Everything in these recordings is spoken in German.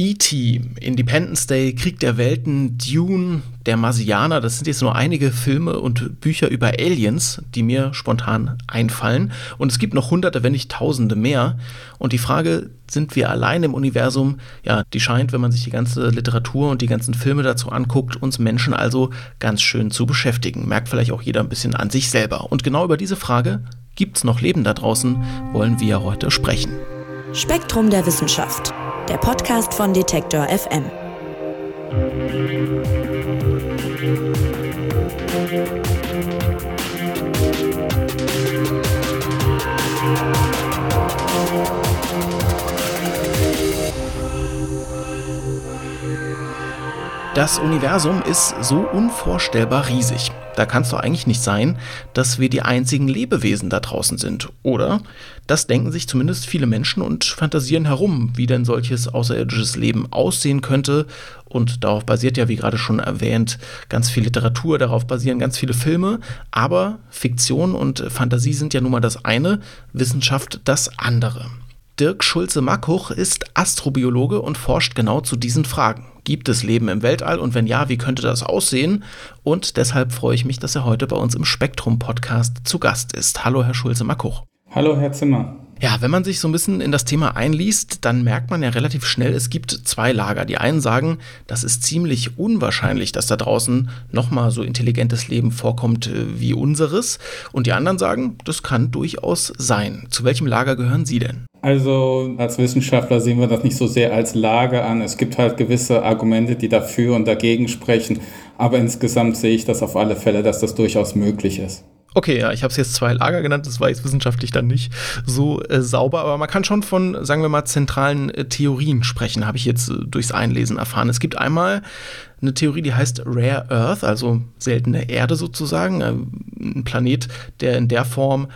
E.T., Independence Day, Krieg der Welten, Dune, Der Marsianer, das sind jetzt nur einige Filme und Bücher über Aliens, die mir spontan einfallen. Und es gibt noch hunderte, wenn nicht tausende mehr. Und die Frage, sind wir allein im Universum? Ja, die scheint, wenn man sich die ganze Literatur und die ganzen Filme dazu anguckt, uns Menschen also ganz schön zu beschäftigen. Merkt vielleicht auch jeder ein bisschen an sich selber. Und genau über diese Frage, gibt es noch Leben da draußen, wollen wir heute sprechen. Spektrum der Wissenschaft der Podcast von Detektor FM. Das Universum ist so unvorstellbar riesig. Da kann es doch eigentlich nicht sein, dass wir die einzigen Lebewesen da draußen sind, oder? Das denken sich zumindest viele Menschen und fantasieren herum, wie denn solches außerirdisches Leben aussehen könnte. Und darauf basiert ja, wie gerade schon erwähnt, ganz viel Literatur, darauf basieren ganz viele Filme. Aber Fiktion und Fantasie sind ja nun mal das eine, Wissenschaft das andere. Dirk Schulze-Mackuch ist Astrobiologe und forscht genau zu diesen Fragen. Gibt es Leben im Weltall und wenn ja, wie könnte das aussehen? Und deshalb freue ich mich, dass er heute bei uns im Spektrum-Podcast zu Gast ist. Hallo, Herr Schulze-Mackuch. Hallo, Herr Zimmer. Ja, wenn man sich so ein bisschen in das Thema einliest, dann merkt man ja relativ schnell, es gibt zwei Lager. Die einen sagen, das ist ziemlich unwahrscheinlich, dass da draußen nochmal so intelligentes Leben vorkommt äh, wie unseres. Und die anderen sagen, das kann durchaus sein. Zu welchem Lager gehören Sie denn? Also als Wissenschaftler sehen wir das nicht so sehr als Lager an. Es gibt halt gewisse Argumente, die dafür und dagegen sprechen. Aber insgesamt sehe ich das auf alle Fälle, dass das durchaus möglich ist. Okay, ja, ich habe es jetzt zwei Lager genannt, das war jetzt wissenschaftlich dann nicht so äh, sauber, aber man kann schon von, sagen wir mal, zentralen äh, Theorien sprechen, habe ich jetzt äh, durchs Einlesen erfahren. Es gibt einmal eine Theorie, die heißt Rare Earth, also seltene Erde sozusagen, äh, ein Planet, der in der Form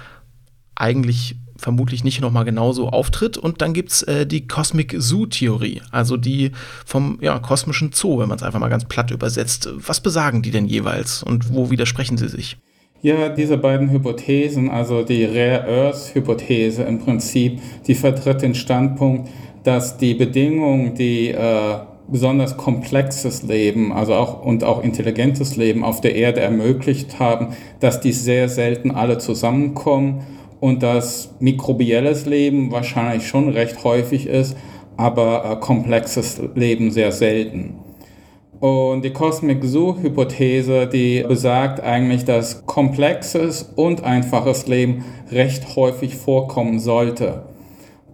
eigentlich vermutlich nicht nochmal genauso auftritt. Und dann gibt es äh, die Cosmic Zoo-Theorie, also die vom ja, kosmischen Zoo, wenn man es einfach mal ganz platt übersetzt. Was besagen die denn jeweils und wo widersprechen sie sich? Ja, diese beiden Hypothesen, also die Rare Earth Hypothese im Prinzip, die vertritt den Standpunkt, dass die Bedingungen, die äh, besonders komplexes Leben, also auch und auch intelligentes Leben auf der Erde ermöglicht haben, dass die sehr selten alle zusammenkommen und dass mikrobielles Leben wahrscheinlich schon recht häufig ist, aber äh, komplexes Leben sehr selten. Und die Cosmic Zoo-Hypothese, die besagt eigentlich, dass komplexes und einfaches Leben recht häufig vorkommen sollte.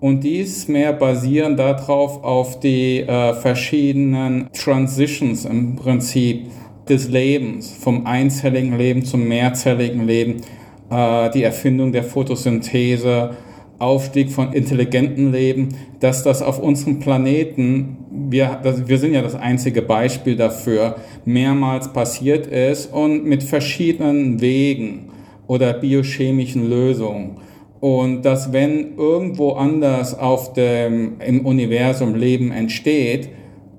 Und dies mehr basieren darauf auf die äh, verschiedenen Transitions im Prinzip des Lebens, vom einzelligen Leben zum mehrzelligen Leben, äh, die Erfindung der Photosynthese, Aufstieg von intelligenten Leben, dass das auf unserem Planeten, wir, wir sind ja das einzige Beispiel dafür, mehrmals passiert ist und mit verschiedenen Wegen oder biochemischen Lösungen. Und dass wenn irgendwo anders auf dem, im Universum Leben entsteht,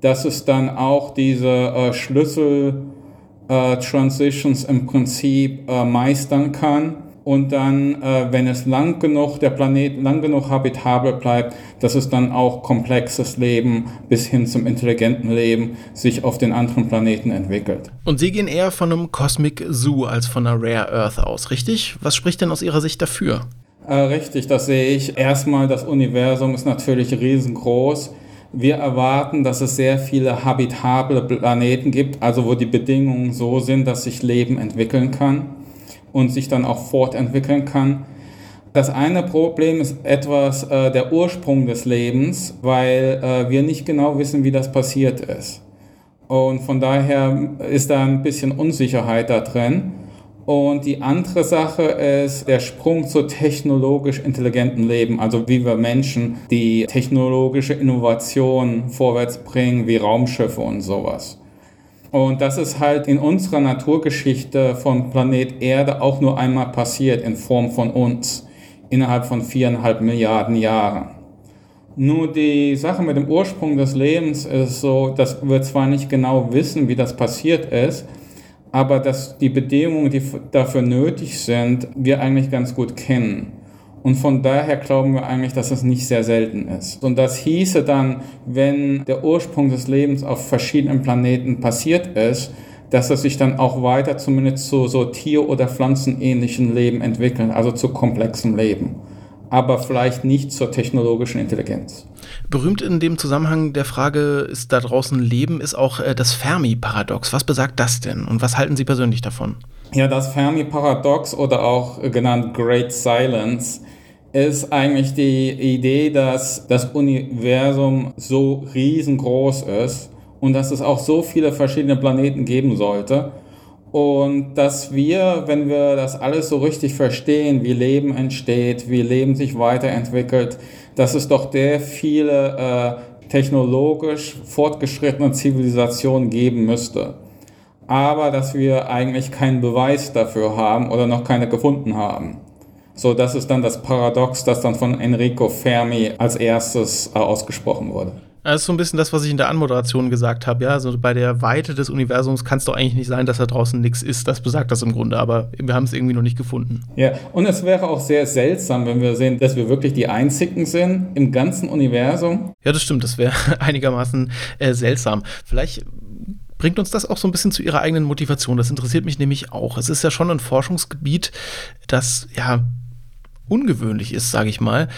dass es dann auch diese äh, Schlüssel-Transitions äh, im Prinzip äh, meistern kann und dann, äh, wenn es lang genug, der Planet lang genug habitabel bleibt, dass es dann auch komplexes Leben bis hin zum intelligenten Leben sich auf den anderen Planeten entwickelt. Und Sie gehen eher von einem Cosmic Zoo als von einer Rare Earth aus, richtig? Was spricht denn aus Ihrer Sicht dafür? Äh, richtig, das sehe ich. Erstmal, das Universum ist natürlich riesengroß. Wir erwarten, dass es sehr viele habitable Planeten gibt, also wo die Bedingungen so sind, dass sich Leben entwickeln kann und sich dann auch fortentwickeln kann. Das eine Problem ist etwas äh, der Ursprung des Lebens, weil äh, wir nicht genau wissen, wie das passiert ist. Und von daher ist da ein bisschen Unsicherheit da drin. Und die andere Sache ist der Sprung zu technologisch intelligentem Leben, also wie wir Menschen die technologische Innovation vorwärts bringen, wie Raumschiffe und sowas. Und das ist halt in unserer Naturgeschichte von Planet Erde auch nur einmal passiert in Form von uns innerhalb von viereinhalb Milliarden Jahren. Nur die Sache mit dem Ursprung des Lebens ist so, dass wir zwar nicht genau wissen, wie das passiert ist, aber dass die Bedingungen, die dafür nötig sind, wir eigentlich ganz gut kennen. Und von daher glauben wir eigentlich, dass es nicht sehr selten ist. Und das hieße dann, wenn der Ursprung des Lebens auf verschiedenen Planeten passiert ist, dass es sich dann auch weiter zumindest zu so Tier- oder Pflanzenähnlichen Leben entwickelt, also zu komplexem Leben. Aber vielleicht nicht zur technologischen Intelligenz. Berühmt in dem Zusammenhang der Frage, ist da draußen Leben, ist auch äh, das Fermi-Paradox. Was besagt das denn und was halten Sie persönlich davon? Ja, das Fermi-Paradox oder auch genannt Great Silence ist eigentlich die Idee, dass das Universum so riesengroß ist und dass es auch so viele verschiedene Planeten geben sollte. Und dass wir, wenn wir das alles so richtig verstehen, wie Leben entsteht, wie Leben sich weiterentwickelt, dass es doch sehr viele äh, technologisch fortgeschrittene Zivilisationen geben müsste aber dass wir eigentlich keinen Beweis dafür haben oder noch keine gefunden haben. So, das ist dann das Paradox, das dann von Enrico Fermi als erstes äh, ausgesprochen wurde. Das ist so ein bisschen das, was ich in der Anmoderation gesagt habe. Ja, also bei der Weite des Universums kann es doch eigentlich nicht sein, dass da draußen nichts ist. Das besagt das im Grunde, aber wir haben es irgendwie noch nicht gefunden. Ja, und es wäre auch sehr seltsam, wenn wir sehen, dass wir wirklich die Einzigen sind im ganzen Universum. Ja, das stimmt. Das wäre einigermaßen äh, seltsam. Vielleicht bringt uns das auch so ein bisschen zu ihrer eigenen Motivation. Das interessiert mich nämlich auch. Es ist ja schon ein Forschungsgebiet, das ja ungewöhnlich ist, sage ich mal.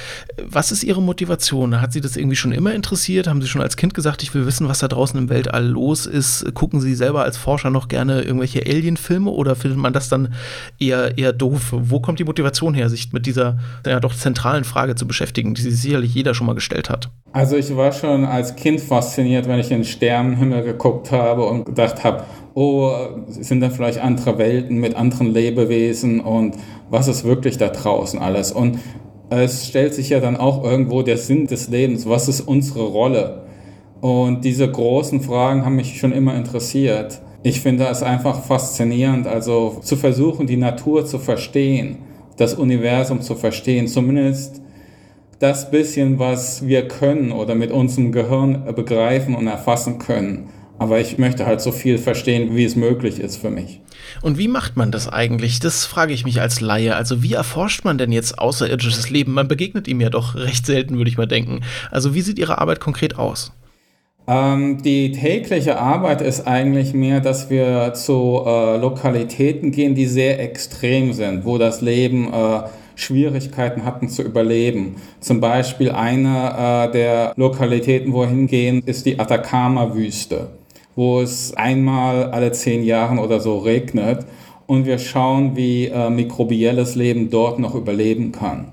Was ist Ihre Motivation? Hat Sie das irgendwie schon immer interessiert? Haben Sie schon als Kind gesagt, ich will wissen, was da draußen im Weltall los ist? Gucken Sie selber als Forscher noch gerne irgendwelche Alien-Filme oder findet man das dann eher, eher doof? Wo kommt die Motivation her, sich mit dieser ja doch zentralen Frage zu beschäftigen, die sich sicherlich jeder schon mal gestellt hat? Also ich war schon als Kind fasziniert, wenn ich in den Sternenhimmel geguckt habe und gedacht habe, oh, sind da vielleicht andere Welten mit anderen Lebewesen und was ist wirklich da draußen alles? Und es stellt sich ja dann auch irgendwo der Sinn des Lebens, was ist unsere Rolle? Und diese großen Fragen haben mich schon immer interessiert. Ich finde es einfach faszinierend, also zu versuchen, die Natur zu verstehen, das Universum zu verstehen, zumindest das bisschen, was wir können oder mit unserem Gehirn begreifen und erfassen können. Aber ich möchte halt so viel verstehen, wie es möglich ist für mich. Und wie macht man das eigentlich? Das frage ich mich als Laie. Also wie erforscht man denn jetzt außerirdisches Leben? Man begegnet ihm ja doch recht selten, würde ich mal denken. Also wie sieht Ihre Arbeit konkret aus? Ähm, die tägliche Arbeit ist eigentlich mehr, dass wir zu äh, Lokalitäten gehen, die sehr extrem sind, wo das Leben äh, Schwierigkeiten hatten zu überleben. Zum Beispiel eine äh, der Lokalitäten, wo wir hingehen, ist die Atacama-Wüste wo es einmal alle zehn Jahren oder so regnet und wir schauen, wie äh, mikrobielles Leben dort noch überleben kann.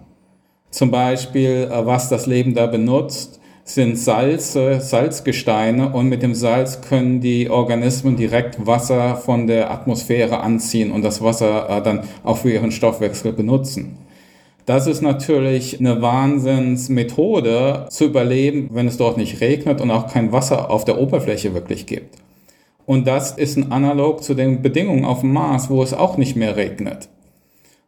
Zum Beispiel, äh, was das Leben da benutzt, sind Salze, Salzgesteine und mit dem Salz können die Organismen direkt Wasser von der Atmosphäre anziehen und das Wasser äh, dann auch für ihren Stoffwechsel benutzen. Das ist natürlich eine Wahnsinnsmethode zu überleben, wenn es dort nicht regnet und auch kein Wasser auf der Oberfläche wirklich gibt. Und das ist ein Analog zu den Bedingungen auf dem Mars, wo es auch nicht mehr regnet.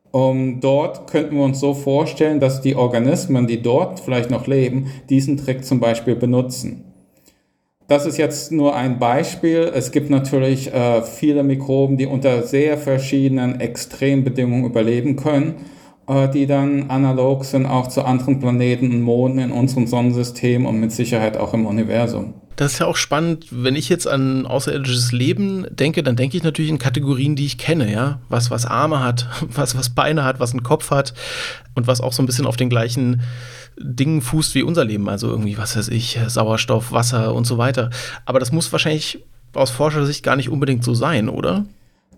Um, dort könnten wir uns so vorstellen, dass die Organismen, die dort vielleicht noch leben, diesen Trick zum Beispiel benutzen. Das ist jetzt nur ein Beispiel. Es gibt natürlich äh, viele Mikroben, die unter sehr verschiedenen Extrembedingungen überleben können die dann analog sind auch zu anderen Planeten und Monden in unserem Sonnensystem und mit Sicherheit auch im Universum. Das ist ja auch spannend, wenn ich jetzt an außerirdisches Leben denke, dann denke ich natürlich in Kategorien, die ich kenne, ja. Was, was Arme hat, was, was Beine hat, was einen Kopf hat und was auch so ein bisschen auf den gleichen Dingen fußt wie unser Leben. Also irgendwie, was weiß ich, Sauerstoff, Wasser und so weiter. Aber das muss wahrscheinlich aus Forschersicht gar nicht unbedingt so sein, oder?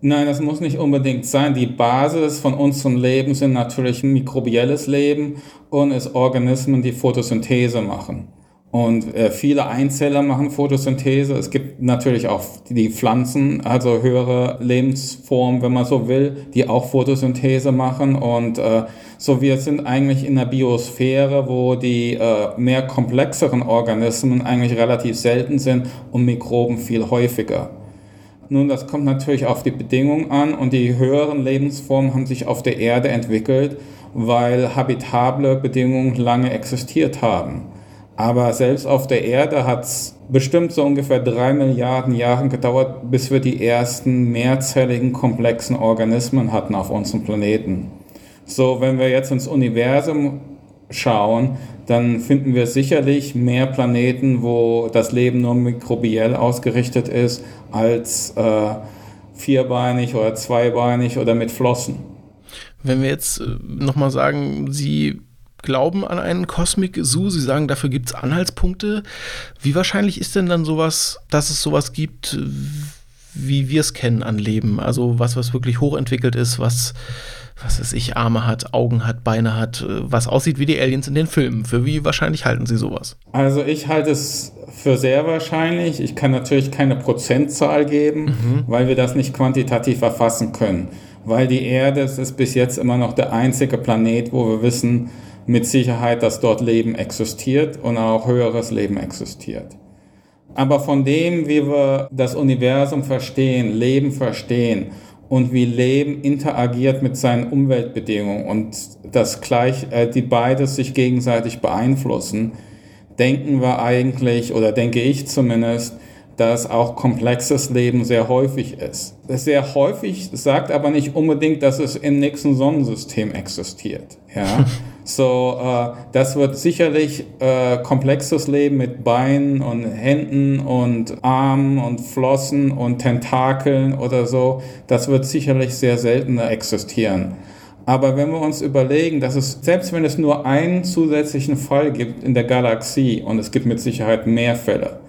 Nein, das muss nicht unbedingt sein. Die Basis von unserem Leben sind natürlich mikrobielles Leben und es Organismen, die Photosynthese machen. Und äh, viele Einzeller machen Photosynthese. Es gibt natürlich auch die Pflanzen, also höhere Lebensformen, wenn man so will, die auch Photosynthese machen. Und äh, so wir sind eigentlich in der Biosphäre, wo die äh, mehr komplexeren Organismen eigentlich relativ selten sind und Mikroben viel häufiger. Nun, das kommt natürlich auf die Bedingungen an und die höheren Lebensformen haben sich auf der Erde entwickelt, weil habitable Bedingungen lange existiert haben. Aber selbst auf der Erde hat es bestimmt so ungefähr drei Milliarden Jahre gedauert, bis wir die ersten mehrzelligen komplexen Organismen hatten auf unserem Planeten. So, wenn wir jetzt ins Universum schauen, dann finden wir sicherlich mehr Planeten, wo das Leben nur mikrobiell ausgerichtet ist, als äh, vierbeinig oder zweibeinig oder mit Flossen. Wenn wir jetzt äh, nochmal sagen, Sie glauben an einen Cosmic Zoo, Sie sagen, dafür gibt es Anhaltspunkte. Wie wahrscheinlich ist denn dann sowas, dass es sowas gibt, wie wir es kennen an Leben? Also was, was wirklich hochentwickelt ist, was was weiß ich, Arme hat, Augen hat, Beine hat, äh, was aussieht wie die Aliens in den Filmen. Für wie wahrscheinlich halten Sie sowas? Also ich halte es für sehr wahrscheinlich. Ich kann natürlich keine Prozentzahl geben, mhm. weil wir das nicht quantitativ erfassen können. Weil die Erde ist bis jetzt immer noch der einzige Planet, wo wir wissen mit Sicherheit, dass dort Leben existiert und auch höheres Leben existiert. Aber von dem, wie wir das Universum verstehen, Leben verstehen und wie Leben interagiert mit seinen Umweltbedingungen und das gleich, äh, die beides sich gegenseitig beeinflussen, denken wir eigentlich, oder denke ich zumindest, dass auch komplexes Leben sehr häufig ist. Sehr häufig sagt aber nicht unbedingt, dass es im nächsten Sonnensystem existiert. Ja? So, äh, das wird sicherlich äh, komplexes Leben mit Beinen und Händen und Armen und Flossen und Tentakeln oder so. Das wird sicherlich sehr selten existieren. Aber wenn wir uns überlegen, dass es, selbst wenn es nur einen zusätzlichen Fall gibt in der Galaxie, und es gibt mit Sicherheit mehr Fälle,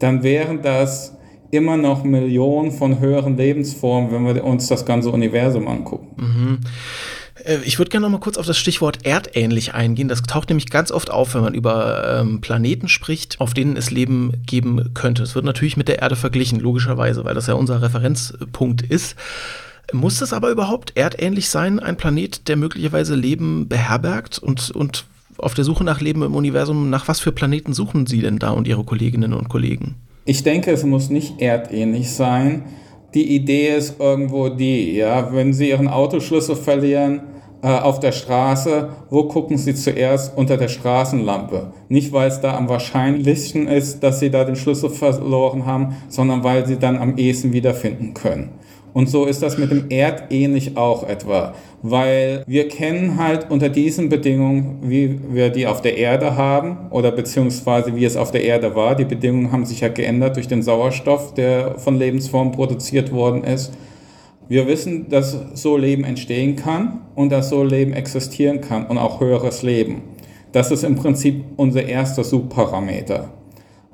dann wären das immer noch Millionen von höheren Lebensformen, wenn wir uns das ganze Universum angucken. Mhm. Äh, ich würde gerne noch mal kurz auf das Stichwort erdähnlich eingehen. Das taucht nämlich ganz oft auf, wenn man über ähm, Planeten spricht, auf denen es Leben geben könnte. Es wird natürlich mit der Erde verglichen, logischerweise, weil das ja unser Referenzpunkt ist. Muss es aber überhaupt erdähnlich sein, ein Planet, der möglicherweise Leben beherbergt und, und auf der Suche nach Leben im Universum, nach was für Planeten suchen Sie denn da und Ihre Kolleginnen und Kollegen? Ich denke, es muss nicht erdähnlich sein die Idee ist irgendwo die, ja, wenn Sie Ihren Autoschlüssel verlieren äh, auf der Straße, wo gucken Sie zuerst unter der Straßenlampe? Nicht, weil es da am wahrscheinlichsten ist, dass Sie da den Schlüssel verloren haben, sondern weil Sie dann am ehesten wiederfinden können. Und so ist das mit dem Erdähnlich auch etwa, weil wir kennen halt unter diesen Bedingungen, wie wir die auf der Erde haben oder beziehungsweise wie es auf der Erde war. Die Bedingungen haben sich ja geändert durch den Sauerstoff, der von Lebensformen produziert worden ist. Wir wissen, dass so Leben entstehen kann und dass so Leben existieren kann und auch höheres Leben. Das ist im Prinzip unser erster Subparameter.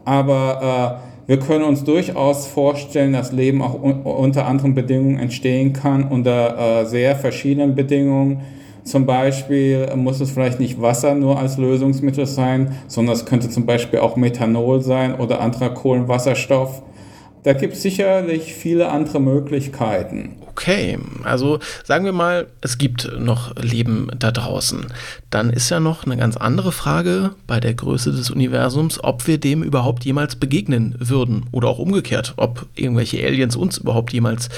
Aber äh, wir können uns durchaus vorstellen, dass Leben auch unter anderen Bedingungen entstehen kann, unter äh, sehr verschiedenen Bedingungen. Zum Beispiel muss es vielleicht nicht Wasser nur als Lösungsmittel sein, sondern es könnte zum Beispiel auch Methanol sein oder anderer Kohlenwasserstoff. Da gibt es sicherlich viele andere Möglichkeiten. Okay, also sagen wir mal, es gibt noch Leben da draußen. Dann ist ja noch eine ganz andere Frage bei der Größe des Universums, ob wir dem überhaupt jemals begegnen würden. Oder auch umgekehrt, ob irgendwelche Aliens uns überhaupt jemals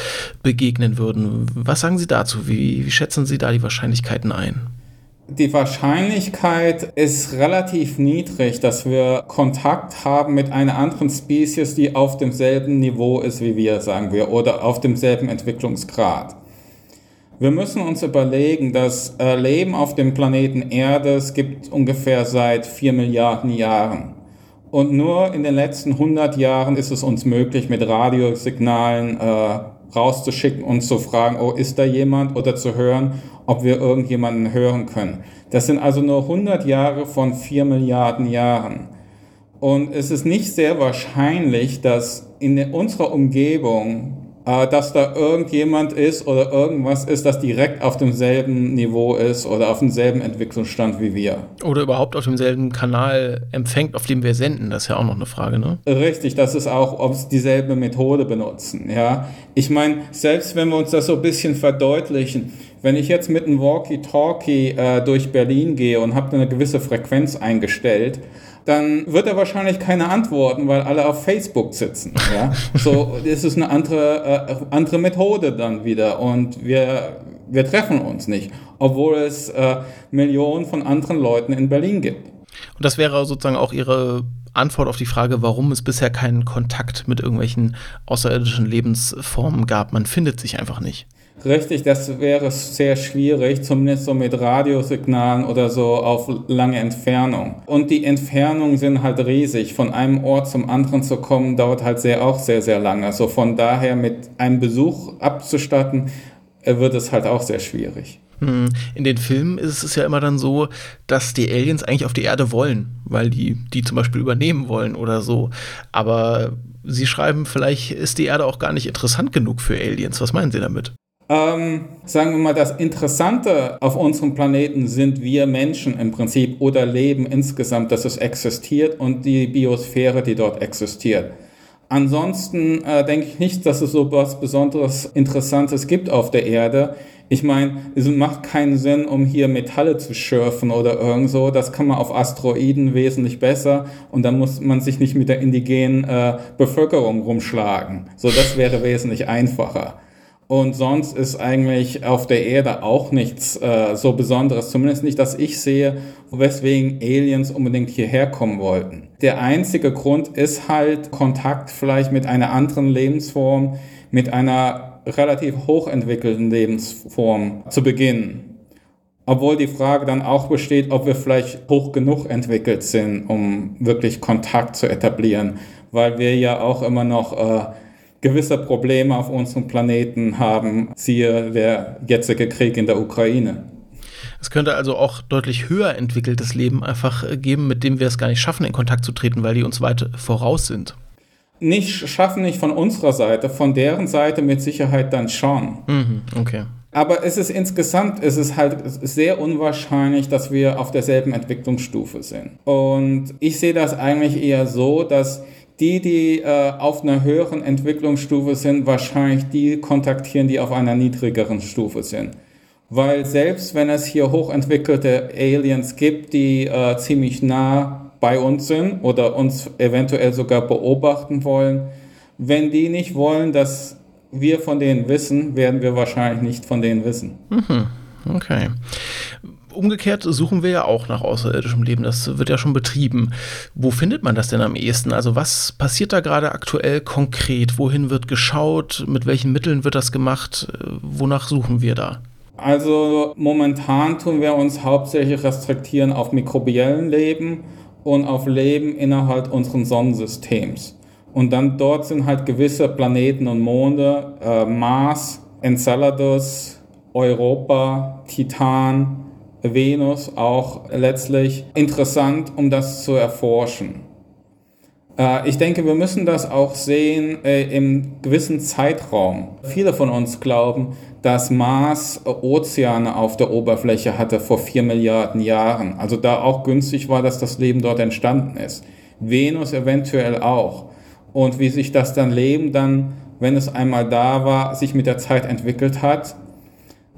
begegnen würden. Was sagen Sie dazu? Wie, wie schätzen Sie da die Wahrscheinlichkeiten ein? Die Wahrscheinlichkeit ist relativ niedrig, dass wir Kontakt haben mit einer anderen Spezies, die auf demselben Niveau ist wie wir, sagen wir, oder auf demselben Entwicklungsgrad. Wir müssen uns überlegen, dass äh, Leben auf dem Planeten Erde es gibt ungefähr seit vier Milliarden Jahren. Und nur in den letzten 100 Jahren ist es uns möglich, mit Radiosignalen äh, rauszuschicken und zu fragen, oh, ist da jemand oder zu hören, ob wir irgendjemanden hören können. Das sind also nur 100 Jahre von 4 Milliarden Jahren. Und es ist nicht sehr wahrscheinlich, dass in unserer Umgebung dass da irgendjemand ist oder irgendwas ist, das direkt auf demselben Niveau ist oder auf demselben Entwicklungsstand wie wir. Oder überhaupt auf demselben Kanal empfängt, auf dem wir senden. Das ist ja auch noch eine Frage, ne? Richtig, das ist auch, ob sie dieselbe Methode benutzen. Ja, ich meine, selbst wenn wir uns das so ein bisschen verdeutlichen, wenn ich jetzt mit einem Walkie-Talkie äh, durch Berlin gehe und habe eine gewisse Frequenz eingestellt, dann wird er wahrscheinlich keine antworten, weil alle auf Facebook sitzen. Ja? So, das ist eine andere, äh, andere Methode dann wieder und wir, wir treffen uns nicht, obwohl es äh, Millionen von anderen Leuten in Berlin gibt. Und das wäre sozusagen auch Ihre Antwort auf die Frage, warum es bisher keinen Kontakt mit irgendwelchen außerirdischen Lebensformen gab. Man findet sich einfach nicht. Richtig, das wäre sehr schwierig, zumindest so mit Radiosignalen oder so auf lange Entfernung. Und die Entfernungen sind halt riesig. Von einem Ort zum anderen zu kommen, dauert halt sehr, auch sehr, sehr lange. Also von daher mit einem Besuch abzustatten, äh, wird es halt auch sehr schwierig. Hm, in den Filmen ist es ja immer dann so, dass die Aliens eigentlich auf die Erde wollen, weil die die zum Beispiel übernehmen wollen oder so. Aber Sie schreiben, vielleicht ist die Erde auch gar nicht interessant genug für Aliens. Was meinen Sie damit? Ähm, sagen wir mal, das Interessante auf unserem Planeten sind wir Menschen im Prinzip oder Leben insgesamt, dass es existiert und die Biosphäre, die dort existiert. Ansonsten äh, denke ich nicht, dass es so was Besonderes Interessantes gibt auf der Erde. Ich meine, es macht keinen Sinn, um hier Metalle zu schürfen oder irgend so. Das kann man auf Asteroiden wesentlich besser und dann muss man sich nicht mit der indigenen äh, Bevölkerung rumschlagen. So, das wäre wesentlich einfacher. Und sonst ist eigentlich auf der Erde auch nichts äh, so Besonderes, zumindest nicht, dass ich sehe, weswegen Aliens unbedingt hierher kommen wollten. Der einzige Grund ist halt Kontakt vielleicht mit einer anderen Lebensform, mit einer relativ hochentwickelten Lebensform zu beginnen. Obwohl die Frage dann auch besteht, ob wir vielleicht hoch genug entwickelt sind, um wirklich Kontakt zu etablieren, weil wir ja auch immer noch äh, gewisse Probleme auf unserem Planeten haben, siehe der jetzige Krieg in der Ukraine. Es könnte also auch deutlich höher entwickeltes Leben einfach äh, geben, mit dem wir es gar nicht schaffen, in Kontakt zu treten, weil die uns weit voraus sind. Nicht schaffen nicht von unserer Seite, von deren Seite mit Sicherheit dann schon. Mhm, okay. Aber es ist insgesamt, es ist halt sehr unwahrscheinlich, dass wir auf derselben Entwicklungsstufe sind. Und ich sehe das eigentlich eher so, dass die, die äh, auf einer höheren Entwicklungsstufe sind, wahrscheinlich die kontaktieren, die auf einer niedrigeren Stufe sind. Weil selbst wenn es hier hochentwickelte Aliens gibt, die äh, ziemlich nah bei uns sind oder uns eventuell sogar beobachten wollen, wenn die nicht wollen, dass wir von denen wissen, werden wir wahrscheinlich nicht von denen wissen. Mhm. Okay umgekehrt suchen wir ja auch nach außerirdischem Leben. Das wird ja schon betrieben. Wo findet man das denn am ehesten? Also was passiert da gerade aktuell konkret? Wohin wird geschaut? Mit welchen Mitteln wird das gemacht? Wonach suchen wir da? Also momentan tun wir uns hauptsächlich restriktieren auf mikrobiellen Leben und auf Leben innerhalb unseres Sonnensystems. Und dann dort sind halt gewisse Planeten und Monde, äh, Mars, Enceladus, Europa, Titan, Venus auch letztlich interessant, um das zu erforschen. Äh, ich denke, wir müssen das auch sehen äh, im gewissen Zeitraum. Viele von uns glauben, dass Mars Ozeane auf der Oberfläche hatte vor vier Milliarden Jahren. Also da auch günstig war, dass das Leben dort entstanden ist. Venus eventuell auch. Und wie sich das dann Leben dann, wenn es einmal da war, sich mit der Zeit entwickelt hat,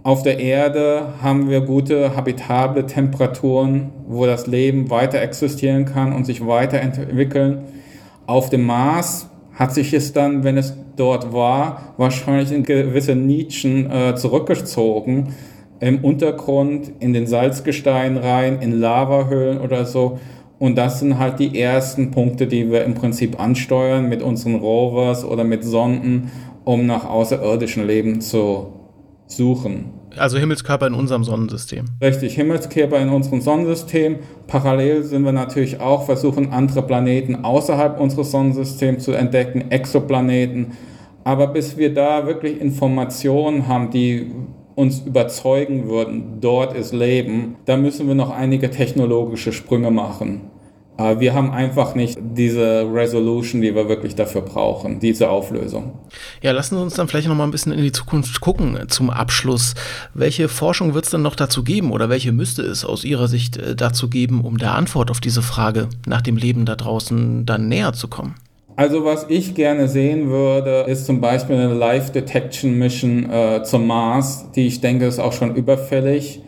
auf der Erde haben wir gute habitable Temperaturen, wo das Leben weiter existieren kann und sich weiterentwickeln. Auf dem Mars hat sich es dann, wenn es dort war, wahrscheinlich in gewisse Nischen äh, zurückgezogen. Im Untergrund, in den Salzgestein rein, in Lavahöhlen oder so. Und das sind halt die ersten Punkte, die wir im Prinzip ansteuern mit unseren Rovers oder mit Sonden, um nach außerirdischem Leben zu suchen. Also Himmelskörper in unserem Sonnensystem. Richtig, Himmelskörper in unserem Sonnensystem. Parallel sind wir natürlich auch versuchen, andere Planeten außerhalb unseres Sonnensystems zu entdecken, Exoplaneten. Aber bis wir da wirklich Informationen haben, die uns überzeugen würden, dort ist Leben, da müssen wir noch einige technologische Sprünge machen. Wir haben einfach nicht diese Resolution, die wir wirklich dafür brauchen, diese Auflösung. Ja, lassen Sie uns dann vielleicht noch mal ein bisschen in die Zukunft gucken zum Abschluss. Welche Forschung wird es denn noch dazu geben oder welche müsste es aus Ihrer Sicht äh, dazu geben, um der Antwort auf diese Frage nach dem Leben da draußen dann näher zu kommen? Also was ich gerne sehen würde, ist zum Beispiel eine Live Detection Mission äh, zum Mars, die ich denke ist auch schon überfällig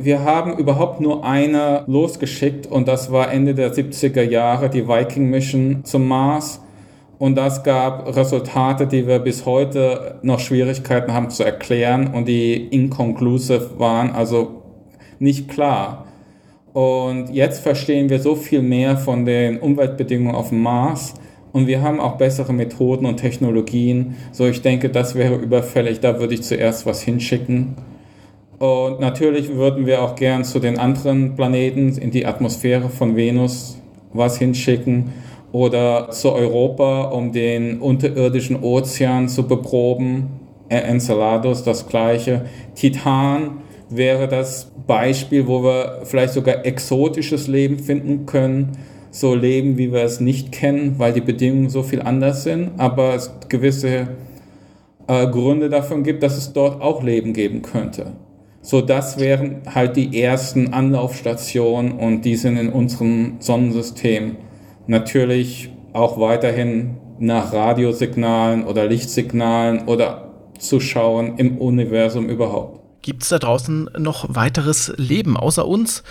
wir haben überhaupt nur eine losgeschickt und das war Ende der 70er Jahre die Viking Mission zum Mars. Und das gab Resultate, die wir bis heute noch Schwierigkeiten haben zu erklären und die inconclusive waren, also nicht klar. Und jetzt verstehen wir so viel mehr von den Umweltbedingungen auf dem Mars und wir haben auch bessere Methoden und Technologien. So, ich denke, das wäre überfällig. Da würde ich zuerst was hinschicken. Und natürlich würden wir auch gern zu den anderen Planeten in die Atmosphäre von Venus was hinschicken oder zu Europa, um den unterirdischen Ozean zu beproben. Enceladus das gleiche. Titan wäre das Beispiel, wo wir vielleicht sogar exotisches Leben finden können. So Leben, wie wir es nicht kennen, weil die Bedingungen so viel anders sind, aber es gewisse äh, Gründe dafür gibt, dass es dort auch Leben geben könnte. So, das wären halt die ersten Anlaufstationen und die sind in unserem Sonnensystem. Natürlich auch weiterhin nach Radiosignalen oder Lichtsignalen oder zu schauen im Universum überhaupt. Gibt es da draußen noch weiteres Leben außer uns?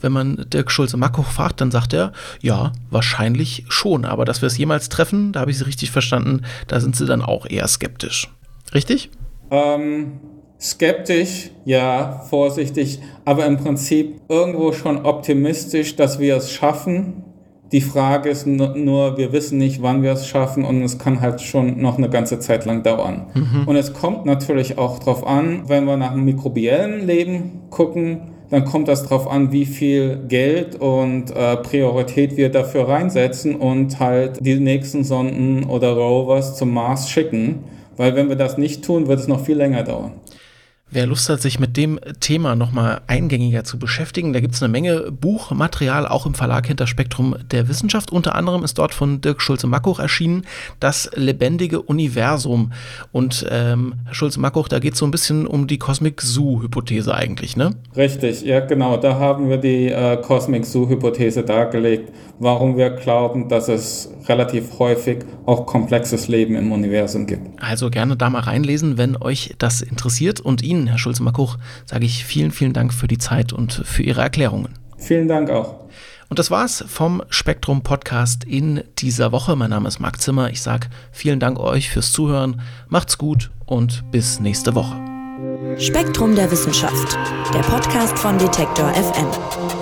Wenn man Dirk Schulze-Mackoch fragt, dann sagt er, ja, wahrscheinlich schon. Aber dass wir es jemals treffen, da habe ich Sie richtig verstanden, da sind Sie dann auch eher skeptisch. Richtig? Ähm, skeptisch, ja, vorsichtig, aber im Prinzip irgendwo schon optimistisch, dass wir es schaffen. Die Frage ist nur, wir wissen nicht, wann wir es schaffen und es kann halt schon noch eine ganze Zeit lang dauern. Mhm. Und es kommt natürlich auch darauf an, wenn wir nach einem mikrobiellen Leben gucken, dann kommt das darauf an, wie viel Geld und äh, Priorität wir dafür reinsetzen und halt die nächsten Sonden oder Rovers zum Mars schicken. Weil wenn wir das nicht tun, wird es noch viel länger dauern. Wer Lust hat, sich mit dem Thema nochmal eingängiger zu beschäftigen, da gibt es eine Menge Buchmaterial, auch im Verlag hinter Spektrum der Wissenschaft. Unter anderem ist dort von Dirk Schulze-Mackoch erschienen, Das lebendige Universum. Und ähm, Herr Schulze-Mackoch, da geht es so ein bisschen um die Cosmic Zoo-Hypothese eigentlich, ne? Richtig, ja genau. Da haben wir die äh, Cosmic Zoo-Hypothese dargelegt, warum wir glauben, dass es relativ häufig auch komplexes Leben im Universum gibt. Also gerne da mal reinlesen, wenn euch das interessiert. Und Ihnen, Herr Schulze-Makuch, sage ich vielen, vielen Dank für die Zeit und für Ihre Erklärungen. Vielen Dank auch. Und das war's vom Spektrum Podcast in dieser Woche. Mein Name ist Marc Zimmer. Ich sage vielen Dank euch fürs Zuhören. Macht's gut und bis nächste Woche. Spektrum der Wissenschaft, der Podcast von Detektor FM.